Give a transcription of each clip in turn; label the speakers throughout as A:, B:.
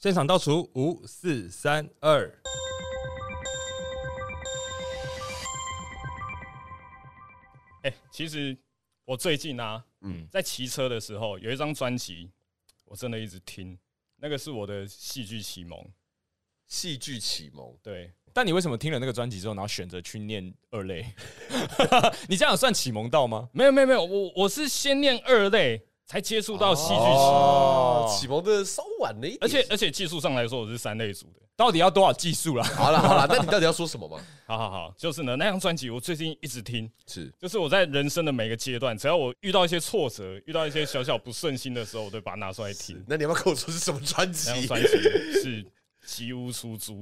A: 现场倒数五四三二。
B: 哎、其实我最近啊，
A: 嗯，
B: 在骑车的时候有一张专辑，我真的一直听，那个是我的戏剧启蒙。
C: 戏剧启蒙，
B: 对，
A: 但你为什么听了那个专辑之后，然后选择去念二类？你这样算启蒙到吗？
B: 没有没有没有，我我是先念二类才接触到戏剧
C: 哦，启蒙的稍晚了一点，
B: 而且而且技术上来说我是三类组的。
A: 到底要多少技术啦？
C: 好了好了，那你到底要说什么嘛？
B: 好好好，就是呢，那张专辑我最近一直听，
C: 是
B: 就是我在人生的每个阶段，只要我遇到一些挫折，遇到一些小小不顺心的时候，我都把它拿出来听。
C: 那你要不要跟我说是什么专
B: 那张
C: 辑？
B: 专辑是《吉屋出租》。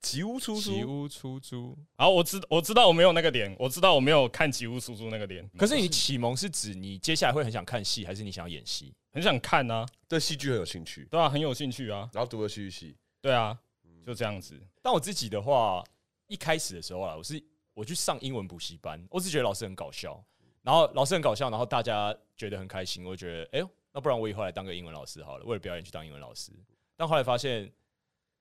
C: 吉屋出
A: 吉
C: 租，
A: 屋出租。
B: 好，我知我知道我没有那个脸，我知道我没有看《吉屋出租》那个脸，
A: 可是你启蒙是指你接下来会很想看戏，还是你想要演戏？
B: 很想看啊，
C: 对戏剧很有兴趣，
B: 对啊，很有兴趣啊，
C: 然后读了戏剧系，
B: 对啊，就这样子。
A: 但我自己的话，一开始的时候啊，我是我去上英文补习班，我是觉得老师很搞笑，然后老师很搞笑，然后大家觉得很开心，我就觉得，哎呦，那不然我以后来当个英文老师好了，为了表演去当英文老师。但后来发现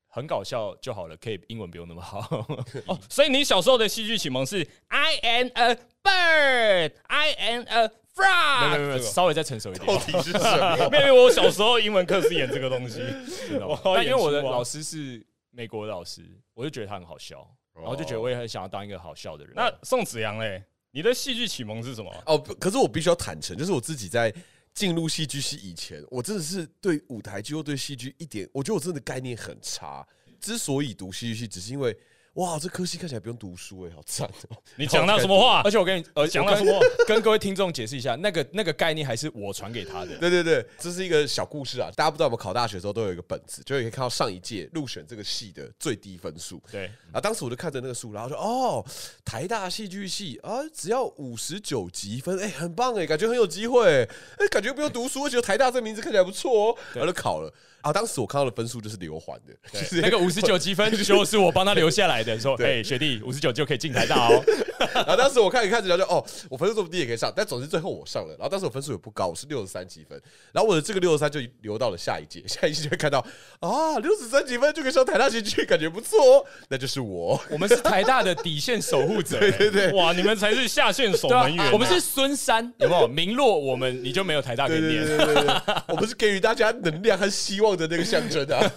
A: 很搞笑就好了，可以英文不用那么好。
B: 哦，所以你小时候的戏剧启蒙是 I am a bird, I am a frog
A: 没有没有，稍微再成熟一点
C: 到。底是什么？
B: 没有，因为我小时候英文课是演这个东西。
A: 但因为我的老师是美国的老师，我就觉得他很好笑，然后就觉得我也很想要当一个好笑的人。
B: 那宋子阳嘞，你的戏剧启蒙是什么？
C: 哦，可是我必须要坦诚，就是我自己在进入戏剧系以前，我真的是对舞台剧或对戏剧一点，我觉得我真的概念很差。之所以读戏剧系，只是因为哇，这科系看起来不用读书哎、好赞哦、
B: 你讲到什么话
A: 而？且我跟你，呃，
B: 讲到什么？
A: 跟各位听众解释一下，那个那个概念还是我传给他的。
C: 对对对，这是一个小故事啊。大家不知道，我们考大学的时候都有一个本子，就可以看到上一届入选这个系的最低分数。
A: 对，
C: 啊，当时我就看着那个书，然后说：“哦，台大戏剧系啊，只要五十九积分，哎、很棒哎，感觉很有机会，哎、感觉不用读书，而且台大这名字看起来不错哦。”然后就考了。啊，当时我看到的分数就是刘环的，就是
A: 那个五十九积分 就是我帮他留下来的，说，
C: 对
A: 哎，学弟，五十九就可以进台大哦。
C: 然后当时我看一看，然后就哦，我分数这么低也可以上，但总之最后我上了。然后当时我分数也不高，我是六十三积分。然后我的这个六十三就留到了下一届，下一届就会看到啊，六十三积分就可以上台大戏剧，感觉不错哦，那就是我。
A: 我们是台大的底线守护者，
C: 对对对
B: 哇，你们才是下线守门员啊。，
A: 啊我们是孙山，有没有？名落我们你就没有台大可以
C: 对对对
A: 念。
C: 对对对，我们是给予大家能量和希望的那个象征啊。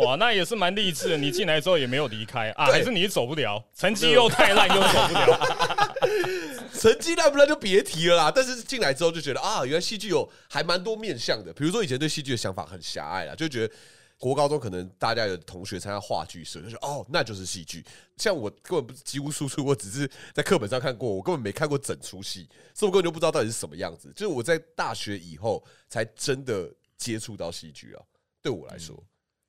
B: 哇，那也是蛮励志的。你进来之后也没有离开啊，还是你走不了，成绩又太烂又走不了。
C: 成绩烂不烂就别提了啦。但是进来之后就觉得啊，原来戏剧有还蛮多面向的。比如说以前对戏剧的想法很狭隘啦，就觉得国高中可能大家有同学参加话剧社，就说哦，那就是戏剧。像我根本不是几乎输出，我只是在课本上看过，我根本没看过整出戏，所以我根本就不知道到底是什么样子。就是我在大学以后才真的接触到戏剧啊。对我来说，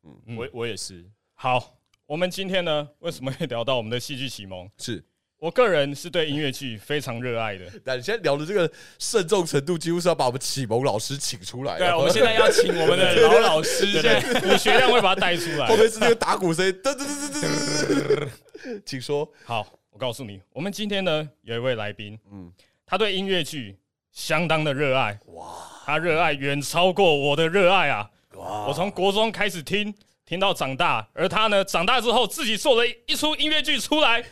C: 嗯
A: 我我也是，
B: 好，我们今天呢，为什么会聊到我们的戏剧启蒙？
C: 是。
B: 我个人是对音乐剧非常热爱的。
C: 但你现在聊的这个慎重程度，几乎是要把我们启蒙老师请出来了。
A: 对啊，我们现在要请我们的 老老师，
B: 你学亮会把他带出来
C: 后。面是那个打鼓声音，噔噔噔噔噔噔，请说。
B: 好，我告诉你，我们今天呢有一位来宾，
C: 嗯
B: 嗯，他对音乐剧相当的热爱，哇，他热爱远超过我的热爱啊！
C: 哇
B: 我从国中开始听，听到长大，而他呢，长大之后自己做了一出音乐剧出来，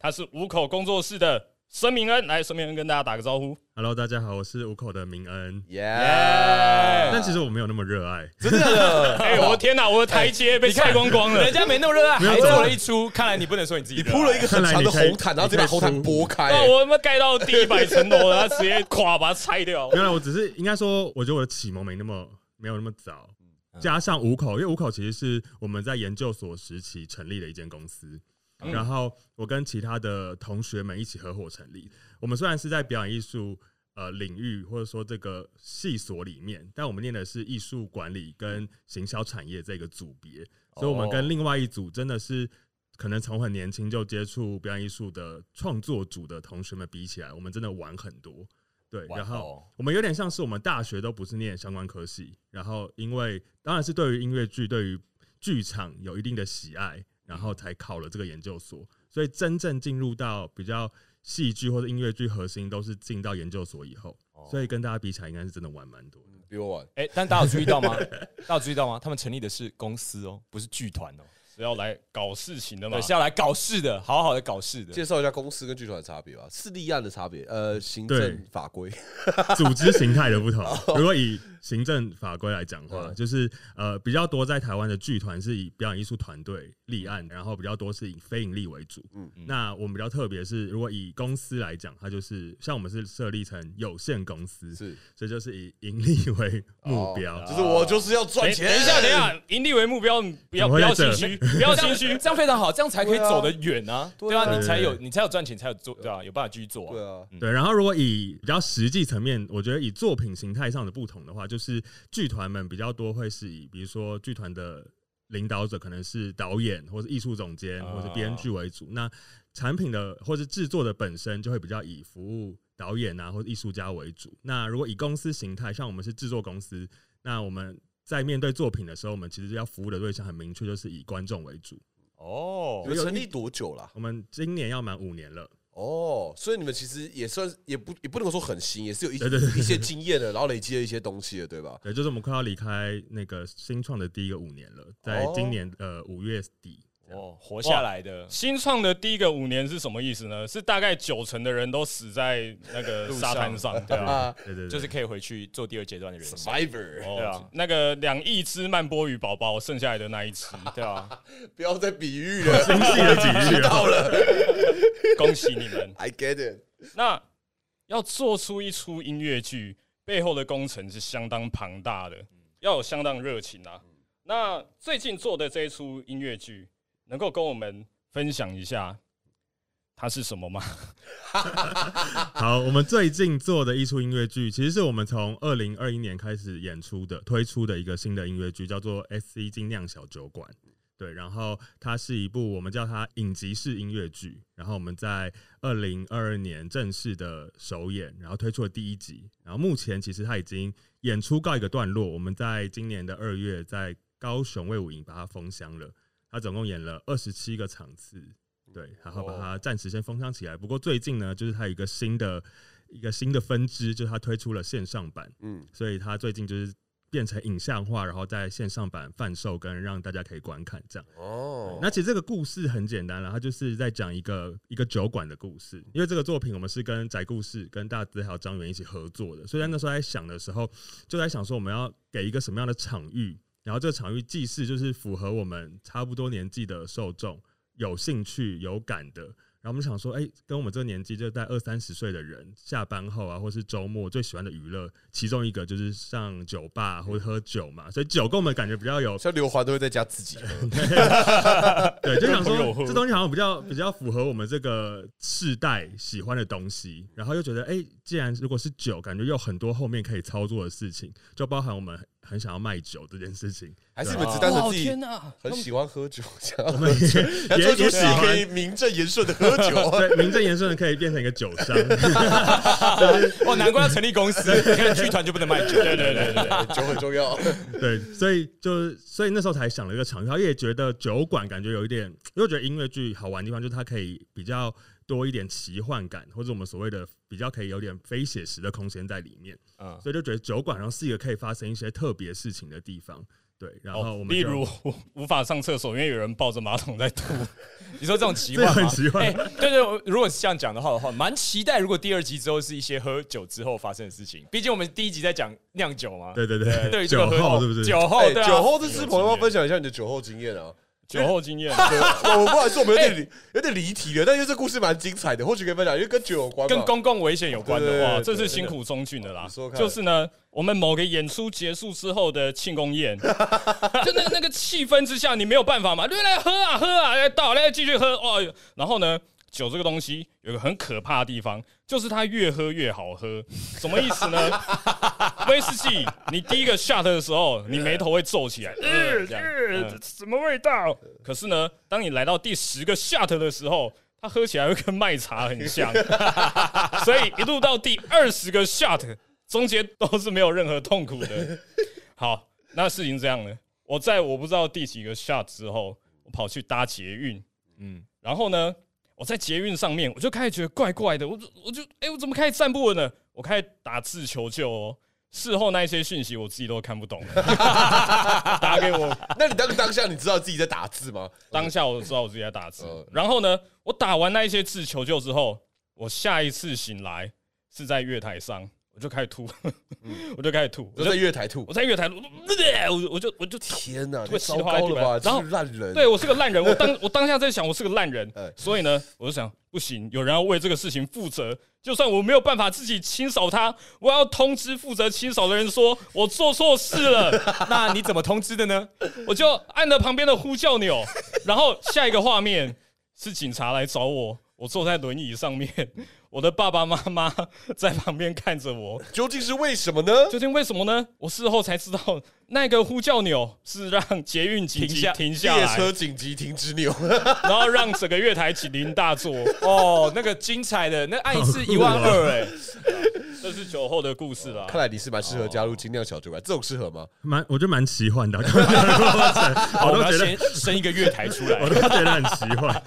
B: 他是五口工作室的孙明恩，来，孙明恩跟大家打个招呼。
D: Hello，大家好，我是五口的明恩。
C: 耶！
D: 但其实我没有那么热爱，
C: 真的？
B: 哎、我的天哪，我的台阶被拆光光了
A: 人。家没那么热爱，还做了一出，看来你不能说你自己
C: 你铺了一个很长的红毯，然后直接把红毯拨开、
B: 我他妈盖到第一百层楼了，他直接垮把它拆掉。
D: 原来我只是应该说，我觉得我的启蒙没那么没有那么早，加上五口，因为五口其实是我们在研究所时期成立的一间公司，
B: 嗯
D: 然后我跟其他的同学们一起合伙成立。我们虽然是在表演艺术呃领域或者说这个系所里面，但我们念的是艺术管理跟行销产业这个组别，所以我们跟另外一组真的是。可能从很年轻就接触表演艺术的创作组的同学们比起来，我们真的晚很多。对，然后
A: 哦
D: 我们有点像是我们大学都不是念相关科系，然后因为当然是对于音乐剧、对于剧场有一定的喜爱，然后才考了这个研究所。所以真正进入到比较戏剧或者音乐剧核心，都是进到研究所以后。所以跟大家比起来，应该是真的晚蛮多的。
C: 比我晚。
A: 哎，但大家有注意到吗？大家有注意到吗？他们成立的是公司哦，不是剧团哦，
B: 是要来搞事情的嘛
A: 对，？是要来搞事的，好好的搞事的。
C: 介绍一下公司跟剧团的差别吧，是立案的差别，呃，行政法规。
D: 组织形态的不同。如果以行政法规来讲的话，
C: 嗯
D: 就是呃比较多在台湾的剧团是以表演艺术团队立案，然后比较多是以非盈利为主。
C: 嗯
D: 嗯，那我们比较特别是，如果以公司来讲，它就是像我们是设立成有限公司，
C: 是
D: 所以就是以盈利为目标。
C: 哦就是我就是要赚钱。
B: 等等一下，等一下，盈利为目标，不要 不要心虚，不要心虚。
A: 这样非常好，这样才可以走得远啊！对啊，你才有你才有赚钱，才有做对啊，有办法继续做啊。
C: 对啊，
D: 对，然后如果以比较实际层面，我觉得以作品形态上的不同的话，就是剧团们比较多会是以，比如说剧团的领导者可能是导演或者艺术总监
A: 啊
D: 或者编剧为主，那产品的或是制作的本身就会比较以服务导演啊或者艺术家为主。那如果以公司形态，像我们是制作公司，那我们在面对作品的时候，我们其实要服务的对象很明确，就是以观众为主。
A: 哦
C: 你，成立多久了？
D: 我们今年要满五年了。
C: 哦，所以你们其实也算也不也不能说很新，也是有一些经验的，然后累积了一些东西了，对吧？
D: 对，就是我们快要离开那个新创的第一个五年了，在今年呃五月底。
A: 哦，活下来的
B: 新创的第一个五年是什么意思呢？是大概九成的人都死在那个 沙滩上，对啊。
C: 啊
D: 对对对，
A: 就是可以回去做第二阶段的人生。
C: ，Survivor，
B: 哦，
A: 对啊
B: 那个两亿只曼波鱼宝宝，剩下来的那一只，
A: 对啊，
C: 不要再比喻了，
D: 精细的比喻啊
C: 到了
B: 恭喜你们
C: ！，I get it。
B: 那要做出一出音乐剧，背后的工程是相当庞大的，要有相当热情啊。那最近做的这一出音乐剧，能够跟我们分享一下它是什么吗？
D: 好，我们最近做的一出音乐剧，其实是我们从二零二一年开始演出的、推出的一个新的音乐剧，叫做《S C 精酿小酒馆》。对，然后它是一部我们叫它影集式音乐剧，然后我们在二零二二年正式的首演，然后推出了第一集，然后目前其实它已经演出告一个段落，我们在今年的二月在高雄卫武营把它封箱了，它总共演了二十七个场次，对，然后把它暂时先封箱起来。不过最近呢，就是它有一个新的一个新的分支，就是它推出了线上版，
C: 嗯，
D: 所以它最近就是变成影像化，然后在线上版贩售，跟让大家可以观看这样。
C: 哦，
D: 那其实这个故事很简单了，它就是在讲一个一个酒馆的故事。因为这个作品我们是跟宅故事、跟大资还有张元一起合作的，所以在那时候在想的时候，就在想说我们要给一个什么样的场域，然后这个场域既是就是符合我们差不多年纪的受众有兴趣有感的。然后我们想说，哎、跟我们这个年纪，就在二三十岁的人，下班后啊，或是周末最喜欢的娱乐，其中一个就是上酒吧或者喝酒嘛，所以酒跟我们感觉比较有
C: 像刘华都会在家自己喝，
D: 对，就想说这东西好像比较比较符合我们这个世代喜欢的东西，然后又觉得，哎、既然如果是酒，感觉有很多后面可以操作的事情，就包含我们很想要卖酒这件事情，
C: 还是你们只单纯自己
B: 天哪！
C: 很喜欢喝酒，想要
D: 我们也
C: 要
D: 也也喜
C: 做出戏可
D: 欢。
C: 以名正言顺的喝酒。
D: 对，名正言顺的可以变成一个酒商，
A: 哦，难怪要成立公司，你看剧团就不能卖酒。
B: 对对对对对，
C: 酒很重要，
D: 对，所以就是所以那时候才想了一个场域，然后也觉得酒馆感觉有一点，因为我觉得音乐剧好玩的地方就是它可以比较多一点奇幻感，或者我们所谓的比较可以有点非写实的空间在里面。
A: 啊，
D: 所以就觉得酒馆然后是一个可以发生一些特别事情的地方。对，然后我
B: 哦
D: 们就
B: 例如无法上厕所，因为有人抱着马桶在吐。
A: 你说这种奇
D: 这
A: 幻吗？
D: 很奇幻
A: 哎，对对，如果是这样讲的话的话，蛮期待如果第二集之后是一些喝酒之后发生的事情。毕竟我们第一集在讲酿酒嘛。
D: 对对
A: 对
D: 对，酒后是不是？
A: 酒后对
C: 酒后这是朋友要分享一下你的酒后经验啊。
B: 酒后经验，
C: 我我不好意思，我们有点欸有点离题了，但因为这故事蛮精彩的，或许可以分享，因为跟酒有关。
A: 跟公共危险有关的话，
B: 哇，这是辛苦中俊的啦就是呢，我们某个演出结束之后的庆功宴，就那那个气氛之下，你没有办法嘛，对来喝啊喝啊，来倒来继续喝哦。然后呢，酒这个东西有一个很可怕的地方，就是它越喝越好喝。什么意思呢？威士忌，你第一个 shot 的时候，你眉头会皱起来，呃，这样，呃什么味道？可是呢，当你来到第十个 shot 的时候，它喝起来会跟麦茶很像，所以一路到第二十个 shot，中间都是没有任何痛苦的。好，那事情这样呢，我在我不知道第几个 shot 之后，我跑去搭捷运，
A: 嗯，
B: 然后呢，我在捷运上面，我就开始觉得怪怪的，我就我就哎、我怎么开始站不稳了？我开始打字求救哦。事后那一些讯息我自己都看不懂，打给我
C: 那你当当下你知道自己在打字吗？
B: 当下我就知道我自己在打字
C: 嗯，
B: 然后呢，我打完那一些字求救之后，我下一次醒来是在月台上，我就开始吐，我就开始吐，我
C: 就在月台吐
B: 我。在月台，我我我就我就
C: 天哪，
B: 会
C: 太糟糕了吧！
B: 稀里哗啦地板
C: 这是烂人。
B: 对我是个烂人，我当 我当下在想我是个烂人
C: 哎，
B: 所以呢，我就想不行，有人要为这个事情负责，就算我没有办法自己清扫它，我要通知负责清扫的人说我做错事了，
A: 那你怎么通知的呢？
B: 我就按了旁边的呼叫钮，然后下一个画面是警察来找我，我坐在轮椅上面，我的爸爸妈妈在旁边看着我，
C: 究竟是为什么呢？
B: 究竟为什么呢？我事后才知道，那个呼叫钮是让捷运紧急
A: 停下
B: 停下
C: 列车，紧急停止钮，
B: 然后让整个月台警铃大作。
A: 哦，那个精彩的，那按一次一万二 哎，
B: 这是酒后的故事啦。
C: 看来你是蛮适合加入精酿小酒馆，这种适合吗？
D: 蛮我觉得蛮奇幻的，我
A: 好，我们要
D: 都觉得
A: 先生一个月台出来
D: 我。都觉得很奇幻。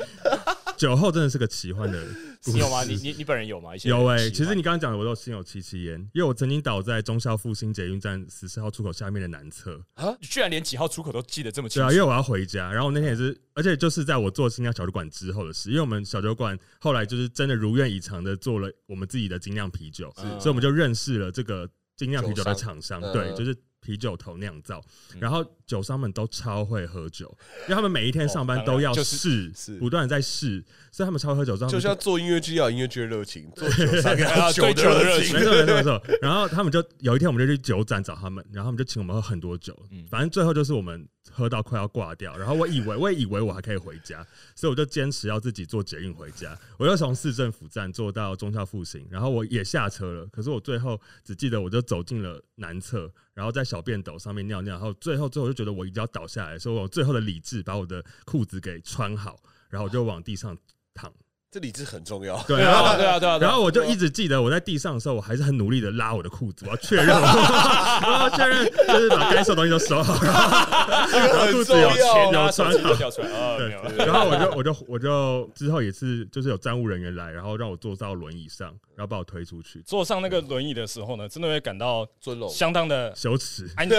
D: 酒后真的是个奇幻的。
A: 你有吗？你你你本人有吗？
D: 有哎、其实你刚刚讲的我都心有戚戚焉，因为我曾经倒在中孝复兴捷运站十四号出口下面的南侧。啊。
A: 你居然连几号出口都记得这么清楚？
D: 对啊，因为我要回家，然后我那天也是，而且就是在我做新疆小酒馆之后的事，因为我们小酒馆后来就是真的如愿以偿的做了我们自己的精酿啤酒，所以我们就认识了这个精酿啤酒的厂商，对，
C: 嗯
D: 就是啤酒头酿造，然后酒商们都超会喝酒，因为他们每一天上班都要
A: 就是
D: 试，
C: 是
D: 不断地在试，所以他们超会喝酒，
C: 就像做音乐剧要有音乐剧的热情，做 酒商要酒的
A: 热
C: 热情
A: 情
D: 没。错没错没错。然后他们就有一天，我们就去酒展找他们，然后他们就请我们喝很多酒，
A: 嗯
D: 反正最后就是我们喝到快要挂掉。然后我以为我也以为我还可以回家，所以我就坚持要自己坐捷运回家。我又从市政府站坐到中校复兴，然后我也下车了。可是我最后只记得我就走进了南侧，然后在小便斗上面尿尿，然后最后最后就觉得我一定要倒下来，所以我最后的理智把我的裤子给穿好，然后我就往地上躺。
C: 这理智很重要。
D: 对，
A: 啊对啊对啊，
D: 然后我就一直记得我在地上的时候，我还是很努力的拉我的裤子，我要确认，我要确认就是把该收的东西都收好，然后然后裤子有
C: 很重要
D: 有
A: 钱啊，
D: 穿好。
A: 手指都掉出来啊，没有。
D: 然后我就我就我就之后也是就是有站务人员来，然后让我坐到轮椅上，然后把我推出去，
B: 坐上那个轮椅的时候呢，真的会感到
C: 尊荣，
B: 相当的
D: 羞耻。
B: 安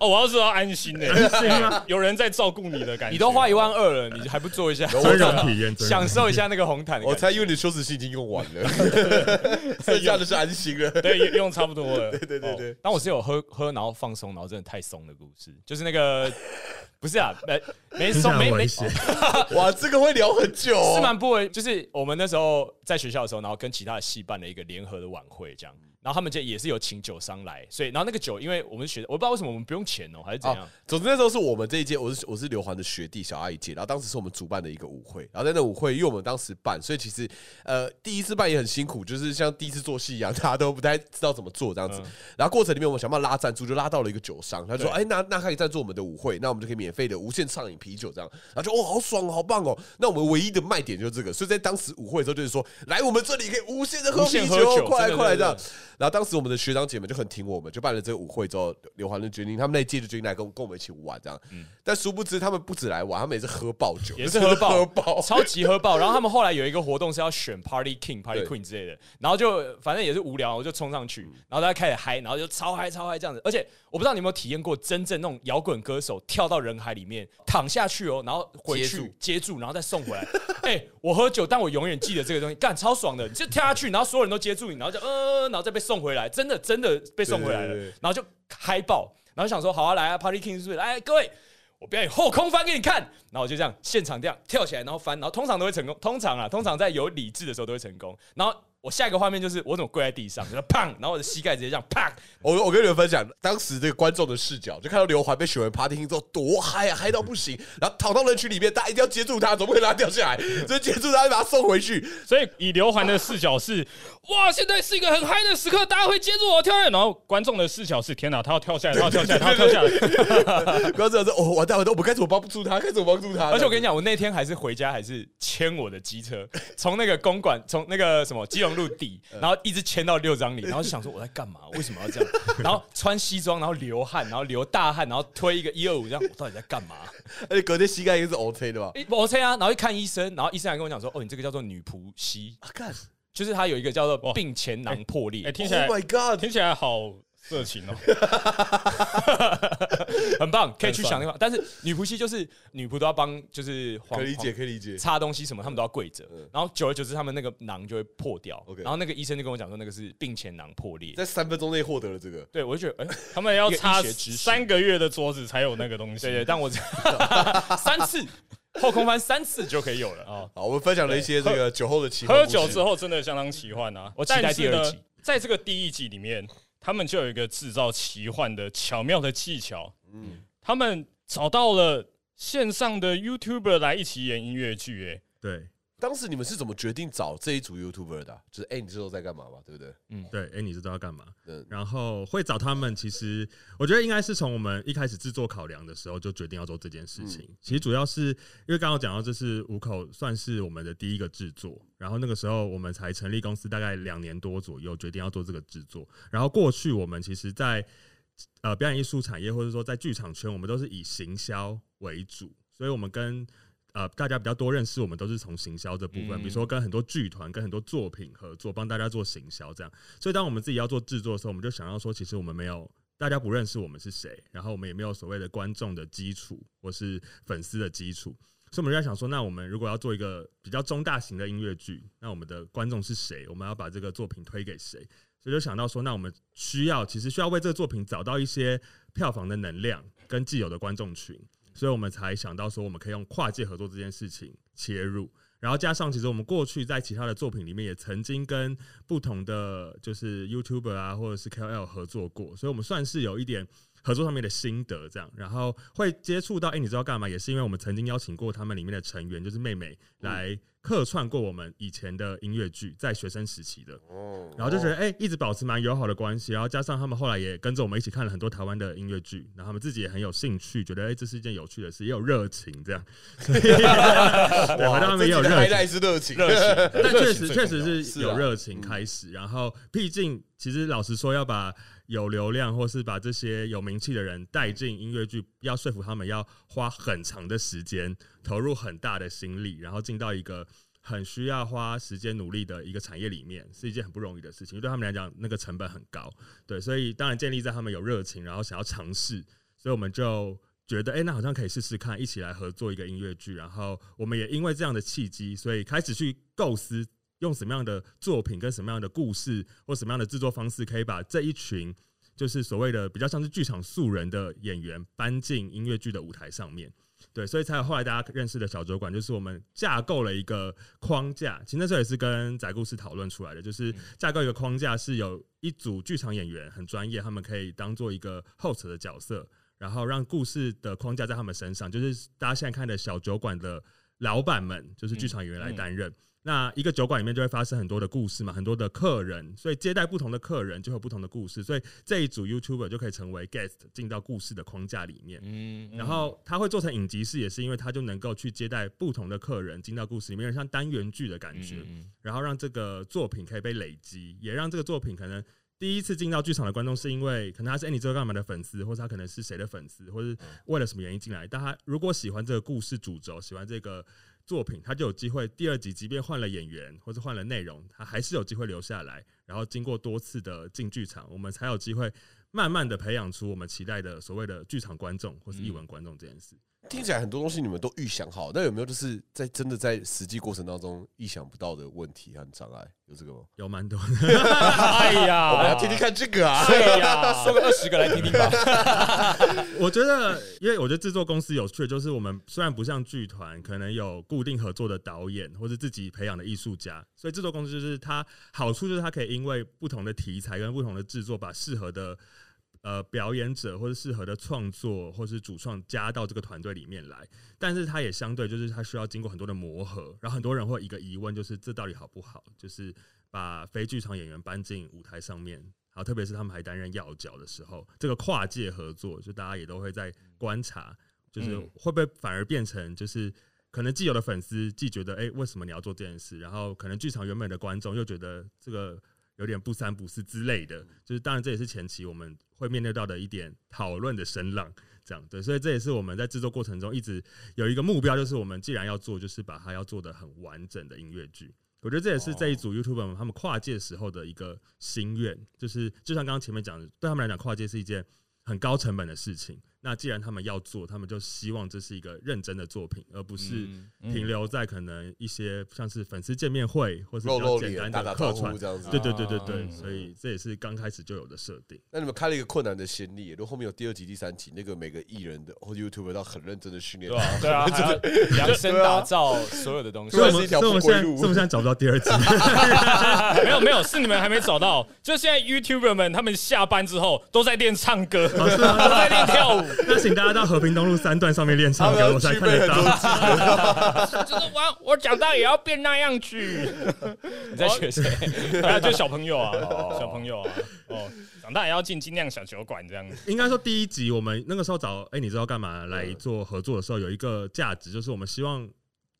B: 哦，我要知道安心的，有人在照顾你的感觉。
A: 你都花一万二了，你还不做一下，
D: 尊荣体验，
A: 享受一下那个红毯的？
C: 我猜因为你的羞耻心已经用完了，剩下的是安心了。
B: 对用用差不多了。对
C: 对对对，
A: 但我是有喝喝，然后放松，然后真的太松的故事，就是那个不是啊，没没松没没。
C: 哇，这个会聊很久哦。
A: 是蛮不为，就是我们那时候在学校的时候，然后跟其他的系办了一个联合的晚会，这样，然后他们就也是有请酒商来，所以然后那个酒，因为我们是学，我不知道为什么我们不用钱哦、还是怎样
C: 哦，总之那时候是我们这一届，我是我是刘环的学弟小阿姨姐，然后当时是我们主办的一个舞会，然后在那舞会，因为我们当时办，所以其实呃第一次办也很辛苦，就是像第一次做戏一样，大家都不太知道怎么做这样子。
A: 嗯
C: 然后过程里面我们想办法拉赞助，就拉到了一个酒商，他就说：“
A: 对
C: 哎，那那可以赞助我们的舞会，那我们就可以免费的无限畅饮啤酒这样。”然后就哦，好爽哦，好棒哦。那我们唯一的卖点就是这个，所以在当时舞会的时候就是说，来我们这里可以无限的喝啤酒，快来快来这样。然后当时我们的学长姐们就很挺我们，就办了这个舞会之后，刘环就决定他们那一届就决定来跟跟我们一起玩这样。但殊不知他们不止来玩，他们也是喝爆酒，
A: 也是喝爆
C: 喝爆。
A: 超级喝爆。然后他们后来有一个活动是要选 Party King、Party Queen 之类的，然后就反正也是无聊，我就冲上去，然后大家开始嗨，然后就超嗨超嗨这样子。而且我不知道你有没有体验过真正那种摇滚歌手跳到人海里面躺下去哦，然后回去
C: 接住
A: 然后再送回来。哎、我喝酒，但我永远记得这个东西，干超爽的。你就跳下去，然后所有人都接住你，然后就呃，然后再被送回来，真的真的被送回来了然后就嗨爆，然后想说好啊，来啊，Party King 是不是？来各位。我表演后空翻给你看，然后我就这样现场这样跳起来，然后翻，然后通常都会成功。通常啊，通常在有理智的时候都会成功。然后我下一个画面就是我怎么跪在地上，然后砰，然后我的膝盖直接这样砰，
C: 我我跟你们分享，当时这个观众的视角，就看到刘环被选为 Party King 之后多嗨啊，嗨到不行，然后躺到人群里面，大家一定要接住他，总不可以让他掉下来，所以接住他，把他送回去。
B: 所以以刘环的视角是，哇，现在是一个很嗨的时刻，大家会接住我跳下来。然后观众的视角是，天哪，他要跳下来，他要跳下来，他要跳下来。
C: 观众说：“哦，完蛋完蛋，我们该怎么帮不住他？该怎么帮助他？”
A: 而且我跟你讲，我那天还是回家，还是牵我的机车，从那个公馆，从那个什么基隆路底，然后一直牵到六张里，然后想说我在干嘛？为什么要这样？然后穿西装，然后流汗，然后流大汗，然后推一个一二五，这样我到底在干嘛？
C: 而且隔天膝盖应该是 OK 的吧
A: ？OK 啊，然后去看医生，然后医生还跟我讲说，哦，你这个叫做女仆膝，
C: 啊，干
A: 就是它有一个叫做
B: 哇
A: 病前囊破裂
B: 哎，，听起来
C: Oh my God！
B: 听起来好色情哦。
A: 很棒，可以去想那个。但是女仆系就是女仆都要帮，就是
C: 可以理解，可以理解。
A: 擦东西什么，他们都要跪着
C: 嗯，
A: 然后久而久之，他们那个囊就会破掉
C: OK。
A: 然后那个医生就跟我讲说，那个是病前囊破裂。
C: 在三分钟内获得了这个，
A: 对，我就觉得，哎，
B: 他们要擦三个月的桌子才有那个东西。
A: 对对，但我 三次后空翻三次就可以有了。
B: 啊，
C: 好，我们分享了一些这个酒后的奇幻
B: 喝酒之后真的相当奇幻啊！
A: 我期待第二季
B: 在这个第一季里面，他们就有一个制造奇幻的巧妙的技巧，
C: 嗯，
B: 他们找到了线上的 YouTuber 来一起演音乐剧，哎，
D: 对
C: 当时你们是怎么决定找这一组 YouTuber 的啊？就是哎，你知道在干嘛嘛？对不对？
D: 嗯对，哎，你知道要干嘛？
C: 嗯，
D: 然后会找他们，其实我觉得应该是从我们一开始制作考量的时候就决定要做这件事情。其实主要是因为刚刚讲到，这是五口算是我们的第一个制作，然后那个时候我们才成立公司大概两年多左右，决定要做这个制作。然后过去我们其实在，呃表演艺术产业或者说在剧场圈，我们都是以行销为主，所以我们跟呃，大家比较多认识我们都是从行销这部分，
A: 嗯
D: 比如说跟很多剧团、跟很多作品合作，帮大家做行销这样。所以当我们自己要做制作的时候，我们就想要说，其实我们没有大家不认识我们是谁，然后我们也没有所谓的观众的基础或是粉丝的基础，所以我们就在想说，那我们如果要做一个比较中大型的音乐剧，那我们的观众是谁？我们要把这个作品推给谁？所以就想到说，那我们需要其实需要为这个作品找到一些票房的能量跟既有的观众群，所以我们才想到说，我们可以用跨界合作这件事情切入。然后加上，其实我们过去在其他的作品里面也曾经跟不同的就是 YouTuber 啊，或者是 KOL 合作过，所以我们算是有一点合作上面的心得这样。然后会接触到，哎、你知道干嘛？也是因为我们曾经邀请过他们里面的成员，就是妹妹来客串过我们以前的音乐剧，在学生时期的。
C: 哦，
D: 然后就觉得哎、一直保持蛮友好的关系，然后加上他们后来也跟着我们一起看了很多台湾的音乐剧，然后他们自己也很有兴趣，觉得哎、这是一件有趣的事，也有热情这样，对，好像他们也有热情，
C: 是热情，
A: 热情，
D: 但确实 确实是有热情开始，然后毕竟其实老实说，要把有流量或是把这些有名气的人带进音乐剧，要说服他们要花很长的时间，投入很大的心力，然后进到一个。很需要花时间努力的一个产业里面，是一件很不容易的事情。对他们来讲，那个成本很高。对，所以当然建立在他们有热情，然后想要尝试，所以我们就觉得，哎、那好像可以试试看，一起来合作一个音乐剧。然后我们也因为这样的契机，所以开始去构思用什么样的作品、跟什么样的故事或什么样的制作方式，可以把这一群就是所谓的比较像是剧场素人的演员搬进音乐剧的舞台上面。对，所以才有后来大家认识的小酒馆，就是我们架构了一个框架。其实那时候也是跟仔故事讨论出来的，就是架构一个框架，是有一组剧场演员很专业，他们可以当做一个 host 的角色，然后让故事的框架在他们身上，就是大家现在看的小酒馆的老板们，就是剧场演员来担任。那一个酒馆里面就会发生很多的故事嘛，很多的客人，所以接待不同的客人就会有不同的故事，所以这一组 YouTuber 就可以成为 guest 进到故事的框架里面。
A: 嗯，
D: 然后他会做成影集式，也是因为他就能够去接待不同的客人进到故事里面，有点像单元剧的感觉。
A: 嗯
D: 然后让这个作品可以被累积，也让这个作品可能第一次进到剧场的观众是因为可能他是哎、你知道干嘛的粉丝，或者他可能是谁的粉丝，或者为了什么原因进来。但他如果喜欢这个故事主轴，喜欢这个作品，他就有机会第二集即便换了演员或者换了内容，他还是有机会留下来。然后经过多次的进剧场，我们才有机会慢慢的培养出我们期待的所谓的剧场观众或是译文观众这件事。
C: 听起来很多东西你们都预想好，那有没有就是在真的在实际过程当中意想不到的问题和障碍？有这个吗？
D: 有蛮多的，
B: 哎呀
C: 我们要
B: 呀，
C: 听听看这个啊！
B: 对呀，
A: 说个二十个来听听吧。
D: 我觉得，因为我觉得制作公司有趣的就是，我们虽然不像剧团，可能有固定合作的导演或者自己培养的艺术家，所以制作公司就是它好处就是它可以因为不同的题材跟不同的制作，把适合的呃表演者或者适合的创作或是主创加到这个团队里面来。但是它也相对就是它需要经过很多的磨合，然后很多人会有一个疑问，就是这到底好不好？就是把非剧场演员搬进舞台上面。然后，特别是他们还担任要角的时候，这个跨界合作，就大家也都会在观察，就是
A: 嗯
D: 会不会反而变成就是可能既有的粉丝既觉得，哎、为什么你要做这件事？然后可能剧场原本的观众又觉得这个有点不三不四之类的。就是当然这也是前期我们会面对到的一点讨论的声浪，这样对，所以这也是我们在制作过程中一直有一个目标，就是我们既然要做，就是把它要做的很完整的音乐剧。我觉得这也是这一组 YouTuber 他们跨界时候的一个心愿，就是就像刚刚前面讲的，对他们来讲，跨界是一件很高成本的事情。那既然他们要做，他们就希望这是一个认真的作品，而不是
A: 嗯
D: 停留在可能一些像是粉丝见面会或是比较简单
C: 打打招
D: 的客串
C: 呼。这样子。
D: 对对对对对，
B: 嗯
D: 所以这也是刚开始就有的设定。
C: 那你们开了一个困难的先例，如果后面有第二集、第三集，那个每个艺人的或 YouTuber 都很认真的训练
A: 对，吧？对啊，量身打造所有的东西
C: 对。
D: 所以我们，所以我们现在，所以我们现在找不到第二集。
B: 没有没有，是你们还没找到。就现在 YouTuber 们他们下班之后都在练唱歌，都在练跳舞，
D: 那请大家到和平东路三段上面练唱歌，我才看得到
C: 多。
B: 就是我我长大也要变那样去。
A: 你在学谁？
B: 啊，就小朋友啊，
A: 哦
B: 小朋友啊，哦，长大也要进精酿小酒馆这样子。
D: 应该说第一集我们那个时候找哎、你知道干嘛来做合作的时候，有一个价值，就是我们希望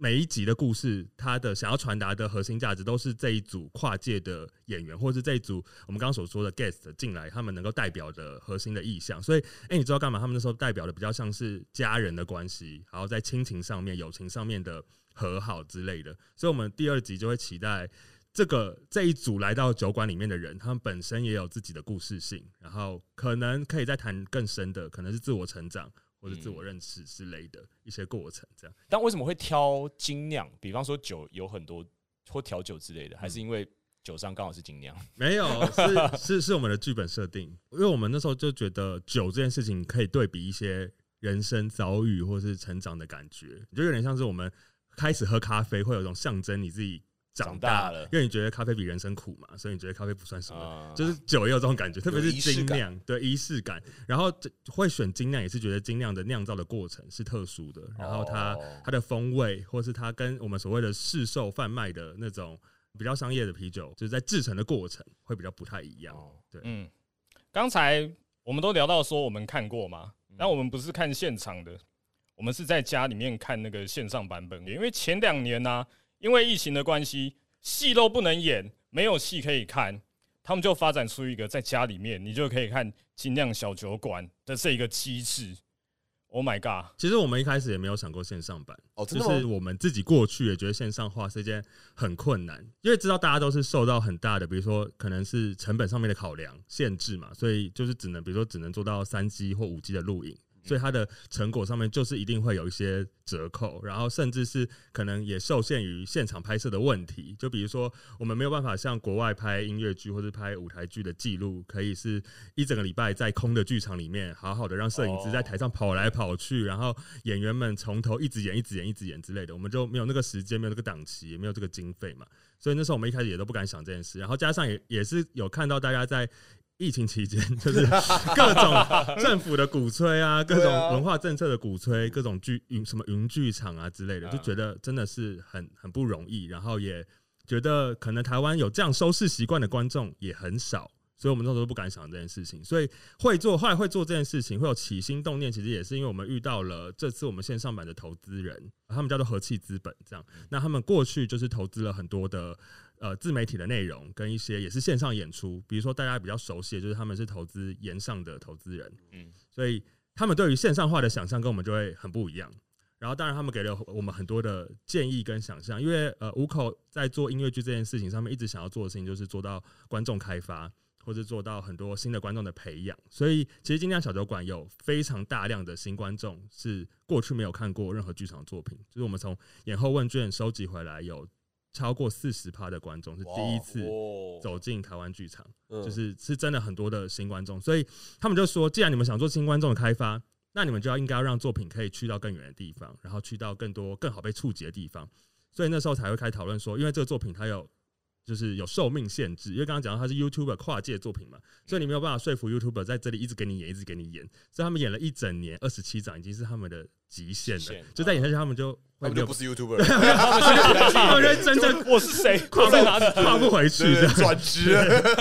D: 每一集的故事，它的想要传达的核心价值，都是这一组跨界的演员，或是这一组我们刚刚所说的 guest 进来，他们能够代表的核心的意向。所以，哎、你知道干嘛？他们那时候代表的比较像是家人的关系，然后在亲情上面、友情上面的和好之类的。所以，我们第二集就会期待。这个这一组来到酒馆里面的人，他们本身也有自己的故事性，然后可能可以再谈更深的，可能是自我成长或者自我认识之类的一些过程。这样，
A: 但为什么会挑精酿？比方说酒有很多或调酒之类的，还是因为酒商刚好是精酿？
D: 没有是是是我们的剧本设定，因为我们那时候就觉得酒这件事情可以对比一些人生遭遇或是成长的感觉，就有点像是我们开始喝咖啡会有一种象征你自己长
A: 长
D: 大
A: 大了
D: 因为你觉得咖啡比人生苦嘛，所以你觉得咖啡不算什么。
A: 啊
D: 就是酒也有这种感觉，特别是精酿，对仪式感。然后这会选精酿，也是觉得精酿的酿造的过程是特殊的，然后它
A: 哦
D: 它的风味，或是它跟我们所谓的市售贩卖的那种比较商业的啤酒，就是在制成的过程会比较不太一样。
A: 哦
B: 嗯，刚才我们都聊到说我们看过嘛，但我们不是看现场的，我们是在家里面看那个线上版本。因为前两年呢、因为疫情的关系，戏都不能演，没有戏可以看，他们就发展出一个在家里面你就可以看精酿小酒馆的这一个机制。Oh my god！
D: 其实我们一开始也没有想过线上版，
C: 哦？
D: 就是我们自己过去也觉得线上化是一件很困难，因为知道大家都是受到很大的，比如说可能是成本上面的考量限制嘛，所以就是只能比如说只能做到三 G 或五 G 的录影。所以它的成果上面就是一定会有一些折扣，然后甚至是可能也受限于现场拍摄的问题。就比如说，我们没有办法像国外拍音乐剧或者拍舞台剧的记录，可以是一整个礼拜在空的剧场里面，好好的让摄影师在台上跑来跑去，然后演员们从头一直演、一直演、一直演之类的，我们就没有那个时间，没有那个档期，也没有这个经费嘛。所以那时候我们一开始也都不敢想这件事，然后加上也也是有看到大家在。疫情期间，就是各种政府的鼓吹 啊，各种文化政策的鼓吹，各种剧云什么云剧场啊之类的，
A: 嗯
D: 就觉得真的是很很不容易。然后也觉得可能台湾有这样收视习惯的观众也很少，所以我们那时候都不敢想这件事情。所以会做，后来会做这件事情，会有起心动念，其实也是因为我们遇到了这次我们线上版的投资人，他们叫做和气资本，这样。那他们过去就是投资了很多的。呃，自媒体的内容跟一些也是线上演出，比如说大家比较熟悉的，就是他们是投资岩上的投资人，
A: 嗯
D: 所以他们对于线上化的想象跟我们就会很不一样。然后，当然他们给了我们很多的建议跟想象，因为呃，五口在做音乐剧这件事情上面一直想要做的事情，就是做到观众开发，或者做到很多新的观众的培养。所以，其实今天小酒馆有非常大量的新观众是过去没有看过任何剧场作品，就是我们从演后问卷收集回来有超过四十趴的观众是第一次
A: 哦
D: 走进台湾剧场。
C: 嗯
D: 就是是真的很多的新观众，所以他们就说，既然你们想做新观众的开发，那你们就要应该要让作品可以去到更远的地方，然后去到更多更好被触及的地方。所以那时候才会开始讨论说，因为这个作品它有就是有寿命限制，因为刚刚讲到它是 YouTuber 跨界作品嘛，所以你没有办法说服 YouTuber 在这里一直给你演，一直给你演，所以他们演了一整年二十七场，已经是他们的极限了。就在演下去，他们就会没有
C: 他们就不是 YouTuber，了
D: 他们就会真正
B: 我是谁？
D: 跨
B: 在哪里？
D: 跨不回去这样。
C: 转职。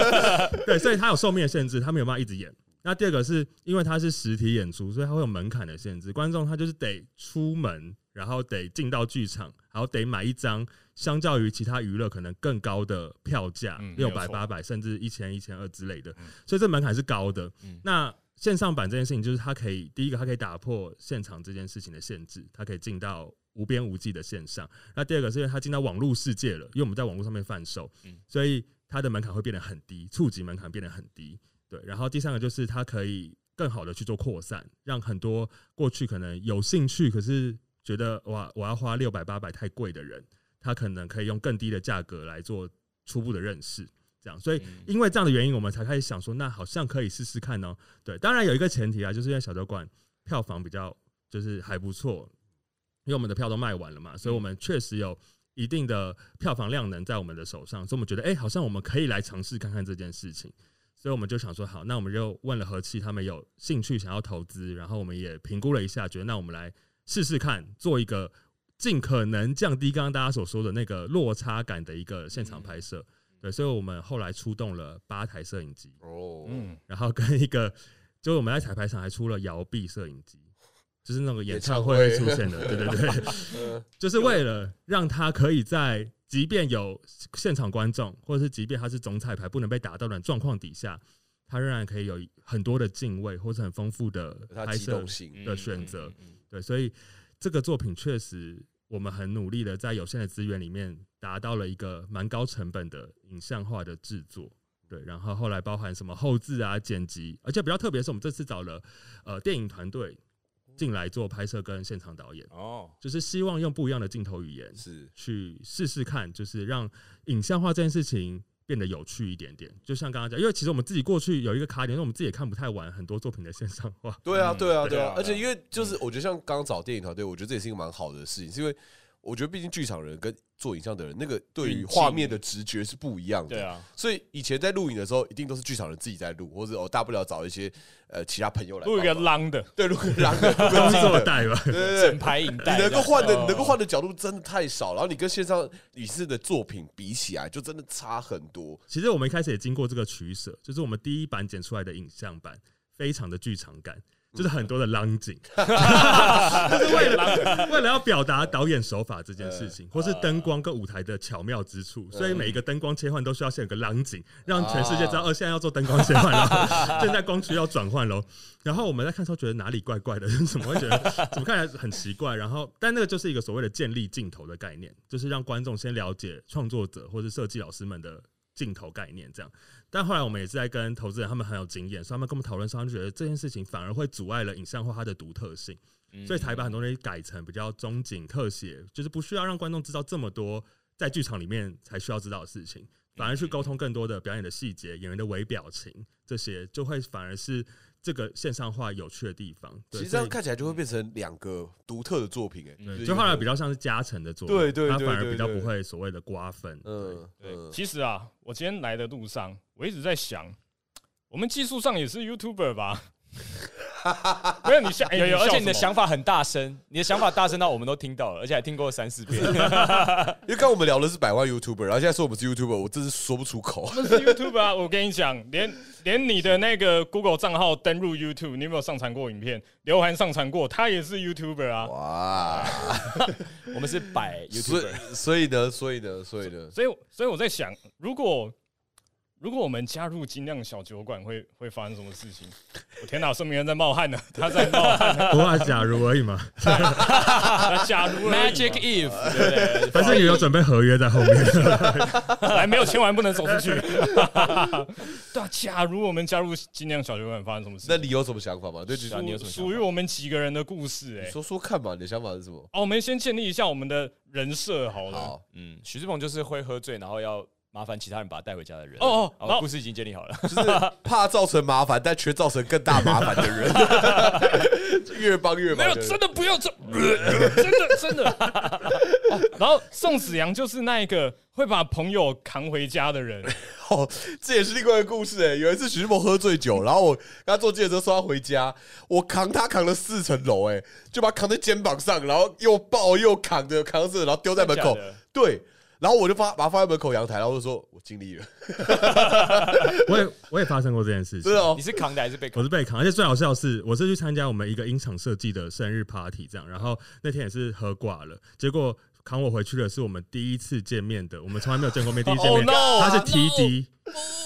D: 对，所以他有寿命的限制，他没有办法一直演。那第二个是因为他是实体演出，所以他会有门槛的限制，观众他就是得出门，然后得进到剧场，然后得买一张相较于其他娱乐可能更高的票价
B: 嗯，
D: 六百八百甚至一千一千二之类的
B: 嗯，
D: 所以这门槛是高的
A: 嗯。
D: 那线上版这件事情，就是它可以第一个，它可以打破现场这件事情的限制，它可以进到无边无际的线上。那第二个是因为它进到网络世界了，因为我们在网络上面贩售，
A: 嗯
D: 所以它的门槛会变得很低，触及门槛变得很低。对，然后第三个就是它可以更好的去做扩散，让很多过去可能有兴趣，可是觉得哇，我要花六百八百太贵的人，他可能可以用更低的价格来做初步的认识。这样，所以
A: 嗯
D: 因为这样的原因，我们才开始想说，那好像可以试试看哦。对，当然有一个前提啊，就是因为小酒馆票房比较就是还不错，因为我们的票都卖完了嘛，所以我们确实有一定的票房量能在我们的手上，所以我们觉得，哎、好像我们可以来尝试看看这件事情。所以我们就想说，好，那我们就问了和气，他们有兴趣想要投资，然后我们也评估了一下，觉得那我们来试试看，做一个尽可能降低刚刚大家所说的那个落差感的一个现场拍摄。对，所以我们后来出动了八台摄影机，
C: 哦，
B: 嗯，
D: 然后跟一个，就是我们在彩排场还出了摇臂摄影机，就是那个演唱
C: 演
D: 会会出现的，对对对，
C: 呃
D: 就是为了让他可以在即便有现场观众，或者是即便他是总彩排不能被打到的状况底下，他仍然可以有很多的敬畏或者很丰富的拍摄的选择。对，所以这个作品确实，我们很努力的在有限的资源里面达到了一个蛮高成本的影像化的制作。对，然后后来包含什么后置啊、剪辑，而且比较特别是，我们这次找了呃电影团队进来做拍摄跟现场导演，
A: 哦，
D: 就是希望用不一样的镜头语言
C: 是
D: 去试试看，就是让影像化这件事情变得有趣一点点。就像刚刚讲，因为其实我们自己过去有一个卡点，因为我们自己也看不太完很多作品的线上化。
C: 对啊，
A: 嗯
C: 对啊，对
A: 啊
C: 而且因为就是我觉得像刚刚找电影团队，我觉得这也是一个蛮好的事情，是因为我觉得毕竟剧场人跟做影像的人，那个对于画面的直觉是不一样的。
A: 对啊，
C: 所以以前在录影的时候，一定都是剧场人自己在录，或者哦大不了找一些呃其他朋友来
B: 录一个浪的，
C: 对录个让的，录个
D: 工
C: 近的
D: 作带吧，
C: 对对
A: 整
C: 对。
A: 排影带，
C: 你能够换的，
A: 哦
C: 你能够换的角度真的太少，然后你跟线上影视的作品比起来，就真的差很多。
D: 其实我们一开始也经过这个取舍，就是我们第一版剪出来的影像版非常的剧场感，就是很多的浪景，就是为了为了要表达导演手法这件事情，或是灯光跟舞台的巧妙之处，所以每一个灯光切换都需要先有个浪景，让全世界知道，哦，现在要做灯光切换了，现在光区要转换喽。然后我们在看的时候觉得哪里怪怪的，怎么会觉得怎么看起来很奇怪？然后，但那个就是一个所谓的建立镜头的概念，就是让观众先了解创作者或是设计老师们的镜头概念，这样。但后来我们也是在跟投资人，他们很有经验，所以他们跟我们讨论说，他们觉得这件事情反而会阻碍了影像化它的独特性，
A: 嗯
D: 所以才把很多东西改成比较中景特写，就是不需要让观众知道这么多在剧场里面才需要知道的事情，反而去沟通更多的表演的细节、演员的微表情这些，就会反而是这个线上化有趣的地方。对
C: 其实这样看起来就会变成两个独特的作品，哎，
D: 就后来比
C: 较
D: 较像是加成的作品，
C: 对对
D: 它反而比较不会所谓的瓜分。
C: 嗯
B: 对，
C: 嗯，
B: 其实啊，我今天来的路上，我一直在想，我们技术上也是 YouTuber 吧？没有你想，哎
A: 有有，而且你的想法很大声，你的想法大声到我们都听到了，而且还听过三四遍。
C: 因为刚刚我们聊的是百万 YouTuber，然后现在说我们是 YouTuber，我真是说不出口。
B: 我们是 YouTube 啊！我跟你讲，连连你的那个 Google 账号登入 YouTube，你有没有上传过影片？刘涵上传过，他也是 YouTuber 啊。
C: 哇，
A: 我们是百
C: 所
A: YouTuber，
C: 以所以呢，所以呢，所以呢，
B: 所以，所以我在想，如果如果我们加入精酿小酒馆，会会发生什么事情？我天哪，孙明恩在冒汗呢，他在冒汗呢。
D: 不过假如而已嘛，
B: 那假如
A: Magic Eve，对不对？
D: 反正也有准备合约在后面。
B: 来没有签完不能走出去。对啊，假如我们加入精酿小酒馆，发生什么事？
C: 那你有什么想法吗？对，就是
A: 啊你有什么
B: 属于我们几个人的故事、哎
C: 你，说说看吧，你的想法是什么？
B: 哦，我们先建立一下我们的人设好了。
C: 好，
A: 嗯，许志鹏就是会喝醉，然后要麻烦其他人把他带回家的人。
B: 哦哦
A: 故事已经建立好了。
C: 就是怕造成麻烦，但却造成更大麻烦的人，越帮越忙。
B: 没有，真的不要这，真的真的。哦然后宋子阳就是那一个会把朋友扛回家的人。
C: 哦，这也是另外一个故事哎。有一次徐志鹏喝醉酒，然后我跟他坐计程车送他回家，我扛他扛了四层楼，哎，就把他扛在肩膀上，然后又抱又扛着扛着，然后丢在门口。对，然后我就把把它放在门口阳台，然后我就说我尽力了，
D: 我也我也发生过这件事情
C: 真的。哦
A: 你。是扛的还是被扛？
D: 我是被扛，而且最好笑的是，我是去参加我们一个音场设计的生日 party，这样，然后那天也是喝挂了，结果扛我回去的是我们第一次见面的，我们从来没有见过面，第一次见
B: Oh
D: 面
B: ，no！
D: 他是 no！TD，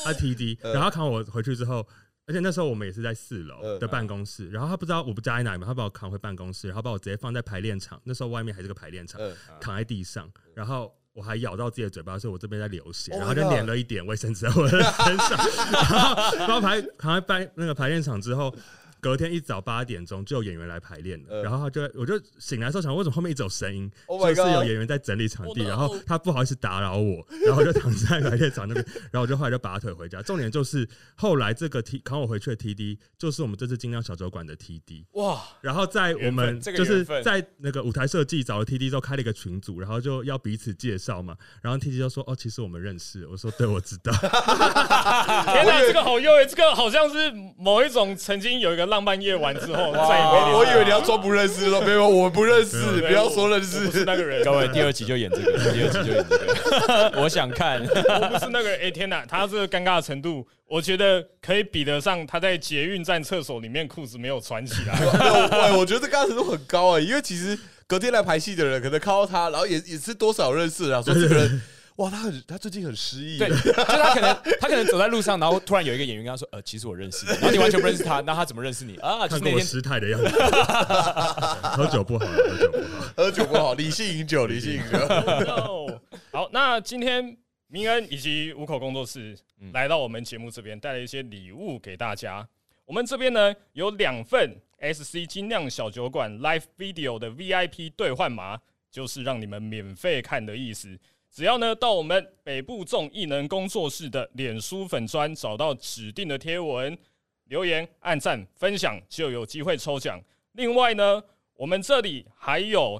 D: 他 TD，
C: 呃
D: 然后扛我回去之后，而且那时候我们也是在四楼
C: 嗯
D: 的办公室，然后他不知道我不家在哪里嘛，他把我扛回办公室，然后把我直接放在排练场。那时候外面还是个排练场，
C: 嗯，
D: 躺在地上，然后我还咬到自己的嘴巴，所以我这边在流血
C: ，Oh my
D: 然后就粘了一点卫生纸在我的身上。然 后然后排扛在排那个排练场之后。隔天一早八点钟就有演员来排练了，
C: 嗯
D: 然后他就我就醒来的时候想，为什么后面一直有声音
C: Oh my
D: 就是有演员在整理场地
B: Oh no
D: 然后他不好意思打扰我，然后我就躺在排练场那边，然后我就后来就拔腿回家。重点就是后来这个 T 扛我回去的 TD 就是我们这次精酿小酒馆的 TD，
A: 哇，
D: 然后在我们
A: 缘分这个
D: 就是
A: 缘分
D: 在那个舞台设计找了 TD 之后开了一个群组，然后就要彼此介绍嘛。然后 TD 就说：“哦，其实我们认识。”我说：“对，我知道。
B: 天哪，这个好优诶，这个好像是某一种曾经有一个浪漫夜晚之后再也没
C: 我我以为你要装不认识了，没有，我不认识，
B: 对
C: 不要说认
B: 我不是
C: 识。
B: 那个人，
A: 各位第二集就演这个，第二集就演这个，我想看。
B: 我不是那个人。哎、天哪，他这个尴尬的程度，我觉得可以比得上他在捷运站厕所里面裤子没有穿起来。
C: 对，我觉得这刚程度很高哎，因为其实隔天来排戏的人可能看到他，然后也也是多少认识啊，说这个人，哇，他很他最近很失忆，
A: 对，就他可能 他可能走在路上，然后突然有一个演员跟他说：“呃，其实我认识你。”然后你完全不认识他，那他怎么认识你啊？”就是那天
D: 看过我失态的样子，喝酒不好，喝酒不好。
C: 喝酒不好，理性饮酒，理性饮酒。
B: No 好，那今天明恩以及五口工作室
A: 嗯
B: 来到我们节目这边，带了一些礼物给大家。我们这边呢有两份 SC 精酿小酒馆 Live Video 的 VIP 兑换码，就是让你们免费看的意思。只要呢到我们北部众艺能工作室的脸书粉专找到指定的贴文，留言、按赞、分享，就有机会抽奖。另外呢，我们这里还有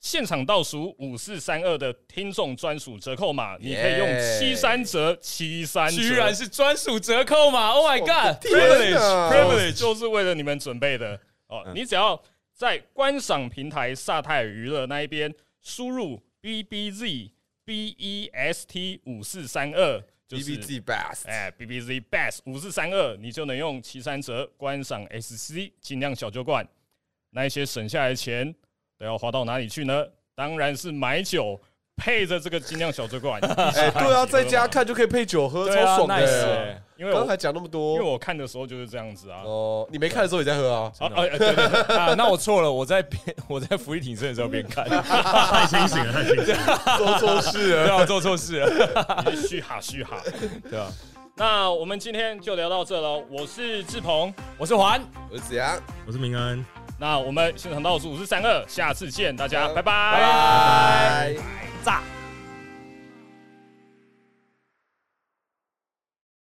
B: 现场倒数五四三二的听众专属折扣码，你可以用七三折，七三，
A: 居然是专属折扣码！Oh my god！Privilege
C: 哪
A: privilege
B: 就是为了你们准备的哦。
A: 嗯
B: 你只要在观赏平台萨泰尔娱乐那一边输入 B B Z B E S T 五四三二，就是
C: B Z Best，
B: 哎，B B Z Best 五四三二，你就能用七三折观赏 S C 精酿小酒馆。那一些省下来的钱都要花到哪里去呢？当然是买酒，配着这个精酿小酒馆。
C: 哎，对啊，在家，看就可以配酒喝，
A: 对啊
C: 超爽
A: ，nice
C: 的。
A: 欸
B: 因为我
C: 刚才讲那么多
B: 因为，我看的时候就是这样子啊。
C: 哦，你没看的时候也在喝啊？
B: 啊啊，对对对，
A: 啊！那我错了，我在边我在福利挺身的时候边看，
D: 太清醒了，太清醒了。
C: 做错事
A: 对
C: 了。
A: 啊，我做错事了，
B: 你是嘘哈嘘哈。
A: 对啊。
B: 那我们今天就聊到这了。我是志鹏，
A: 我是环，
C: 我是子阳，
D: 我是明安，
B: 那我们现场倒数五四三二，下次见，大家
C: 好
B: 拜拜。
C: 拜拜。
A: 炸。